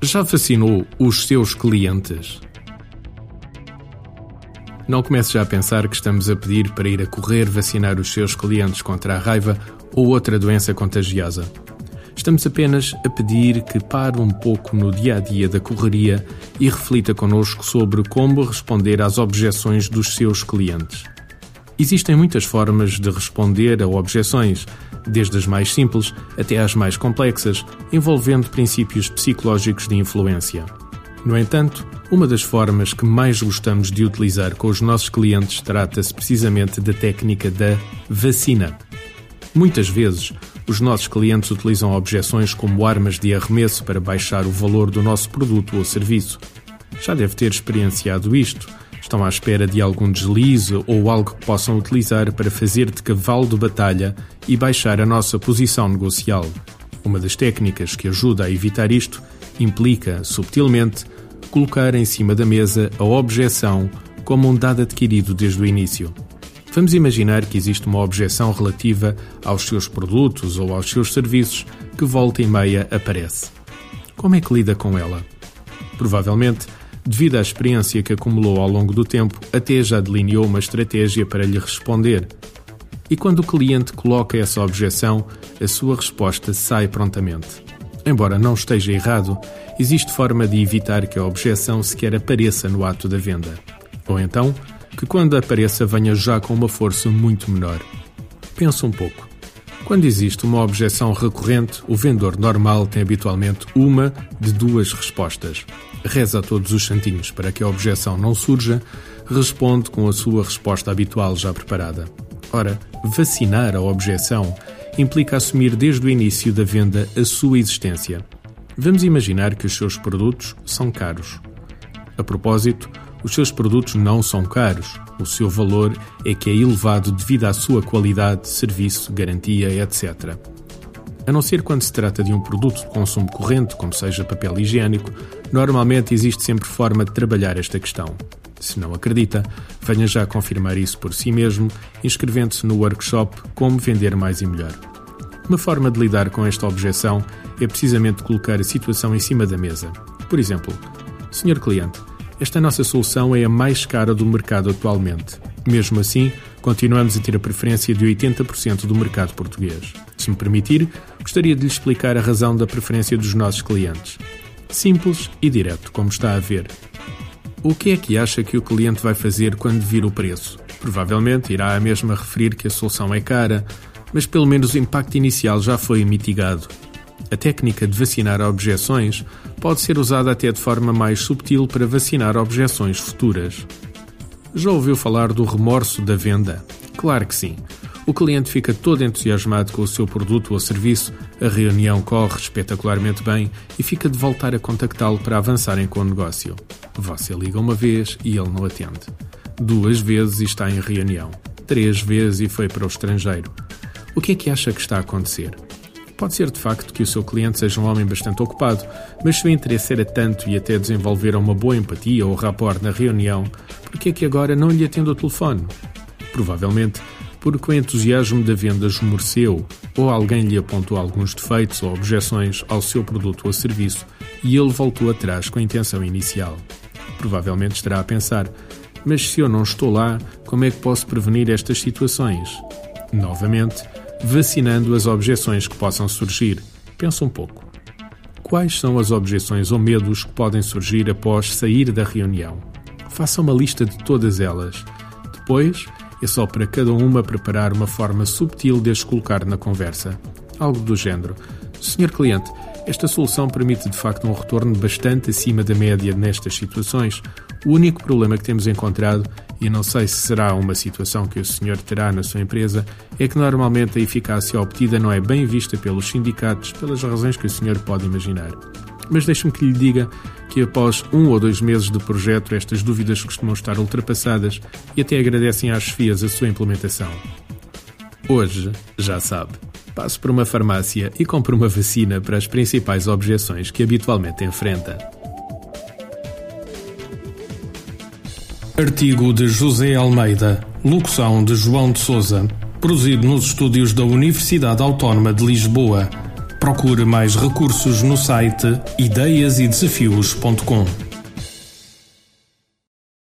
Já vacinou os seus clientes? Não comece já a pensar que estamos a pedir para ir a correr vacinar os seus clientes contra a raiva ou outra doença contagiosa. Estamos apenas a pedir que pare um pouco no dia a dia da correria e reflita connosco sobre como responder às objeções dos seus clientes. Existem muitas formas de responder a objeções, desde as mais simples até às mais complexas, envolvendo princípios psicológicos de influência. No entanto, uma das formas que mais gostamos de utilizar com os nossos clientes trata-se precisamente da técnica da vacina. Muitas vezes, os nossos clientes utilizam objeções como armas de arremesso para baixar o valor do nosso produto ou serviço. Já deve ter experienciado isto. Estão à espera de algum deslize ou algo que possam utilizar para fazer de cavalo de batalha e baixar a nossa posição negocial. Uma das técnicas que ajuda a evitar isto implica, subtilmente, colocar em cima da mesa a objeção como um dado adquirido desde o início. Vamos imaginar que existe uma objeção relativa aos seus produtos ou aos seus serviços que volta e meia aparece. Como é que lida com ela? Provavelmente, devido à experiência que acumulou ao longo do tempo, até já delineou uma estratégia para lhe responder. E quando o cliente coloca essa objeção, a sua resposta sai prontamente. Embora não esteja errado, existe forma de evitar que a objeção sequer apareça no ato da venda. Ou então, que quando apareça venha já com uma força muito menor. Pensa um pouco. Quando existe uma objeção recorrente, o vendedor normal tem habitualmente uma de duas respostas. Reza a todos os santinhos para que a objeção não surja, responde com a sua resposta habitual já preparada. Ora, vacinar a objeção implica assumir desde o início da venda a sua existência. Vamos imaginar que os seus produtos são caros. A propósito, os seus produtos não são caros. O seu valor é que é elevado devido à sua qualidade, serviço, garantia, etc. A não ser quando se trata de um produto de consumo corrente, como seja papel higiênico, normalmente existe sempre forma de trabalhar esta questão. Se não acredita, venha já confirmar isso por si mesmo, inscrevendo-se no workshop Como Vender Mais e Melhor. Uma forma de lidar com esta objeção é precisamente colocar a situação em cima da mesa. Por exemplo, Senhor cliente, esta nossa solução é a mais cara do mercado atualmente. Mesmo assim, continuamos a ter a preferência de 80% do mercado português. Se me permitir, gostaria de lhe explicar a razão da preferência dos nossos clientes. Simples e direto, como está a ver. O que é que acha que o cliente vai fazer quando vir o preço? Provavelmente irá a mesma referir que a solução é cara, mas pelo menos o impacto inicial já foi mitigado. A técnica de vacinar objeções pode ser usada até de forma mais subtil para vacinar objeções futuras. Já ouviu falar do remorso da venda? Claro que sim. O cliente fica todo entusiasmado com o seu produto ou serviço, a reunião corre espetacularmente bem e fica de voltar a contactá-lo para avançarem com o negócio. Você liga uma vez e ele não atende. Duas vezes e está em reunião. Três vezes e foi para o estrangeiro. O que é que acha que está a acontecer? Pode ser de facto que o seu cliente seja um homem bastante ocupado, mas se o interesse era tanto e até desenvolveram uma boa empatia ou rapport na reunião, por que é que agora não lhe atende o telefone? Provavelmente porque o entusiasmo da venda esmoreceu ou alguém lhe apontou alguns defeitos ou objeções ao seu produto ou serviço e ele voltou atrás com a intenção inicial. Provavelmente estará a pensar: mas se eu não estou lá, como é que posso prevenir estas situações? Novamente, vacinando as objeções que possam surgir. Pensa um pouco. Quais são as objeções ou medos que podem surgir após sair da reunião? Faça uma lista de todas elas. Depois, é só para cada uma preparar uma forma subtil de as colocar na conversa. Algo do género: Senhor cliente, esta solução permite de facto um retorno bastante acima da média nestas situações. O único problema que temos encontrado, e não sei se será uma situação que o senhor terá na sua empresa, é que normalmente a eficácia obtida não é bem vista pelos sindicatos, pelas razões que o senhor pode imaginar. Mas deixe-me que lhe diga que após um ou dois meses de projeto, estas dúvidas costumam estar ultrapassadas e até agradecem às chefias a sua implementação. Hoje, já sabe. Passe por uma farmácia e compre uma vacina para as principais objeções que habitualmente enfrenta. Artigo de José Almeida, locução de João de Souza, produzido nos estúdios da Universidade Autónoma de Lisboa Procure mais recursos no site ideiasedesafios.com.